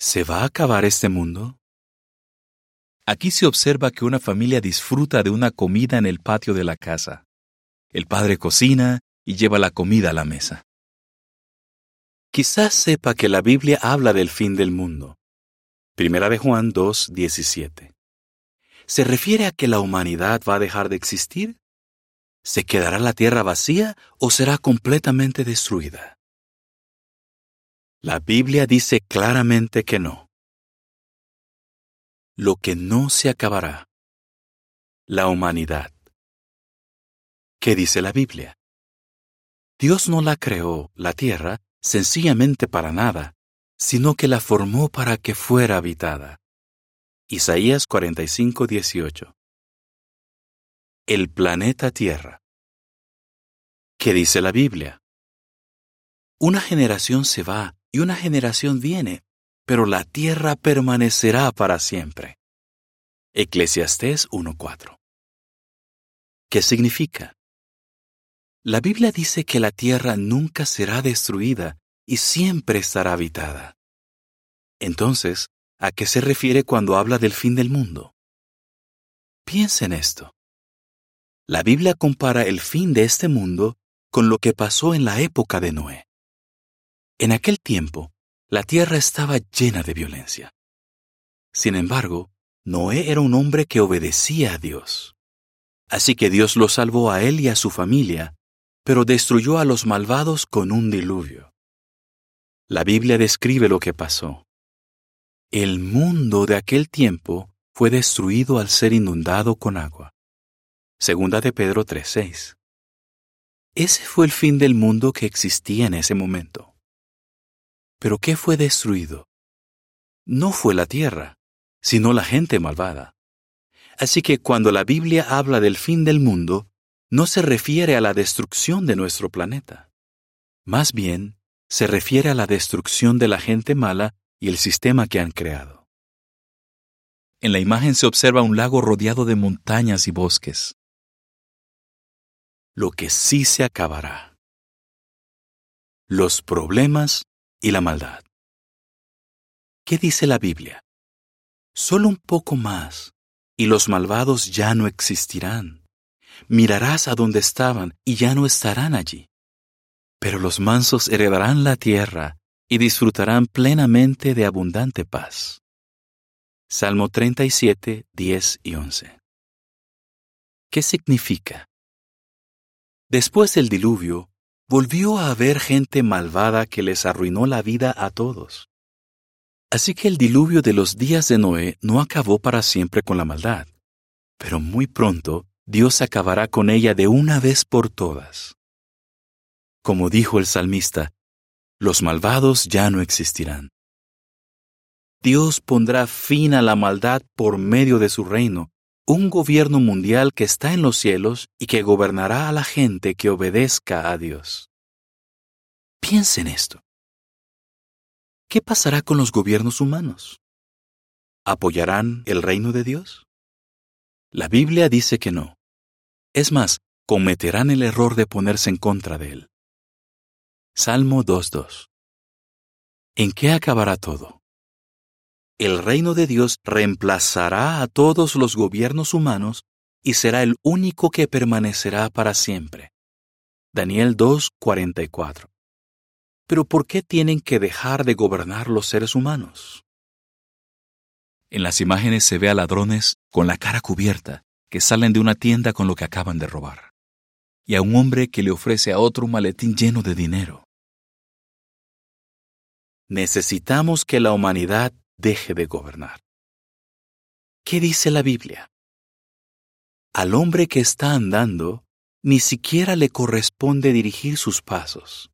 ¿Se va a acabar este mundo? Aquí se observa que una familia disfruta de una comida en el patio de la casa. El padre cocina y lleva la comida a la mesa. Quizás sepa que la Biblia habla del fin del mundo. Primera de Juan 2, 17. ¿Se refiere a que la humanidad va a dejar de existir? ¿Se quedará la tierra vacía o será completamente destruida? La Biblia dice claramente que no. Lo que no se acabará. La humanidad. ¿Qué dice la Biblia? Dios no la creó, la tierra, sencillamente para nada, sino que la formó para que fuera habitada. Isaías 45, 18. El planeta Tierra. ¿Qué dice la Biblia? Una generación se va y una generación viene, pero la tierra permanecerá para siempre. Eclesiastés 1.4. ¿Qué significa? La Biblia dice que la tierra nunca será destruida y siempre estará habitada. Entonces, ¿a qué se refiere cuando habla del fin del mundo? Piensa en esto. La Biblia compara el fin de este mundo con lo que pasó en la época de Noé. En aquel tiempo, la tierra estaba llena de violencia. Sin embargo, Noé era un hombre que obedecía a Dios. Así que Dios lo salvó a él y a su familia, pero destruyó a los malvados con un diluvio. La Biblia describe lo que pasó. El mundo de aquel tiempo fue destruido al ser inundado con agua. Segunda de Pedro 3:6. Ese fue el fin del mundo que existía en ese momento. Pero ¿qué fue destruido? No fue la tierra, sino la gente malvada. Así que cuando la Biblia habla del fin del mundo, no se refiere a la destrucción de nuestro planeta. Más bien, se refiere a la destrucción de la gente mala y el sistema que han creado. En la imagen se observa un lago rodeado de montañas y bosques. Lo que sí se acabará. Los problemas y la maldad. ¿Qué dice la Biblia? Solo un poco más, y los malvados ya no existirán. Mirarás a donde estaban y ya no estarán allí. Pero los mansos heredarán la tierra y disfrutarán plenamente de abundante paz. Salmo 37, 10 y 11. ¿Qué significa? Después del diluvio, volvió a haber gente malvada que les arruinó la vida a todos. Así que el diluvio de los días de Noé no acabó para siempre con la maldad, pero muy pronto Dios acabará con ella de una vez por todas. Como dijo el salmista, los malvados ya no existirán. Dios pondrá fin a la maldad por medio de su reino, un gobierno mundial que está en los cielos y que gobernará a la gente que obedezca a Dios. Piensa en esto. ¿Qué pasará con los gobiernos humanos? ¿Apoyarán el reino de Dios? La Biblia dice que no. Es más, cometerán el error de ponerse en contra de él. Salmo 2.2. ¿En qué acabará todo? El reino de Dios reemplazará a todos los gobiernos humanos y será el único que permanecerá para siempre. Daniel 2.44. Pero ¿por qué tienen que dejar de gobernar los seres humanos? En las imágenes se ve a ladrones con la cara cubierta que salen de una tienda con lo que acaban de robar, y a un hombre que le ofrece a otro un maletín lleno de dinero. Necesitamos que la humanidad deje de gobernar. ¿Qué dice la Biblia? Al hombre que está andando, ni siquiera le corresponde dirigir sus pasos.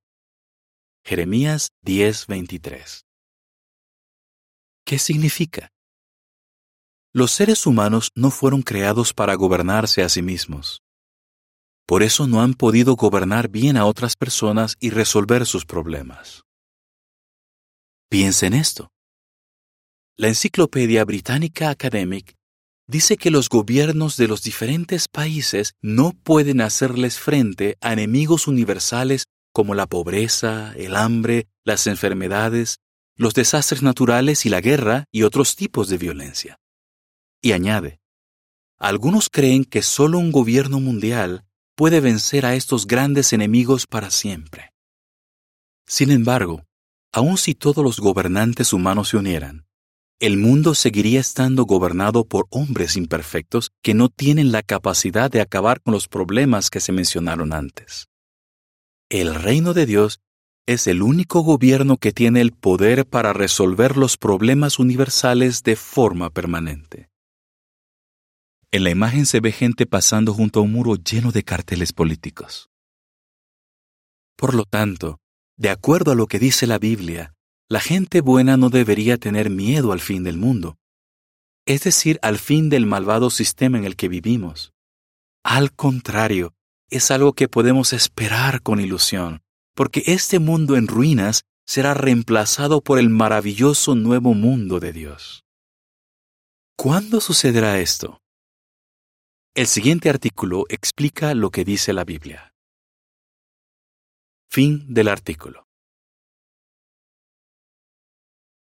Jeremías 10:23. ¿Qué significa? Los seres humanos no fueron creados para gobernarse a sí mismos. Por eso no han podido gobernar bien a otras personas y resolver sus problemas. Piensa en esto. La Enciclopedia Británica Academic dice que los gobiernos de los diferentes países no pueden hacerles frente a enemigos universales como la pobreza, el hambre, las enfermedades, los desastres naturales y la guerra y otros tipos de violencia. Y añade, algunos creen que solo un gobierno mundial puede vencer a estos grandes enemigos para siempre. Sin embargo, aun si todos los gobernantes humanos se unieran, el mundo seguiría estando gobernado por hombres imperfectos que no tienen la capacidad de acabar con los problemas que se mencionaron antes. El reino de Dios es el único gobierno que tiene el poder para resolver los problemas universales de forma permanente. En la imagen se ve gente pasando junto a un muro lleno de carteles políticos. Por lo tanto, de acuerdo a lo que dice la Biblia, la gente buena no debería tener miedo al fin del mundo, es decir, al fin del malvado sistema en el que vivimos. Al contrario, es algo que podemos esperar con ilusión, porque este mundo en ruinas será reemplazado por el maravilloso nuevo mundo de Dios. ¿Cuándo sucederá esto? El siguiente artículo explica lo que dice la Biblia. Fin del artículo.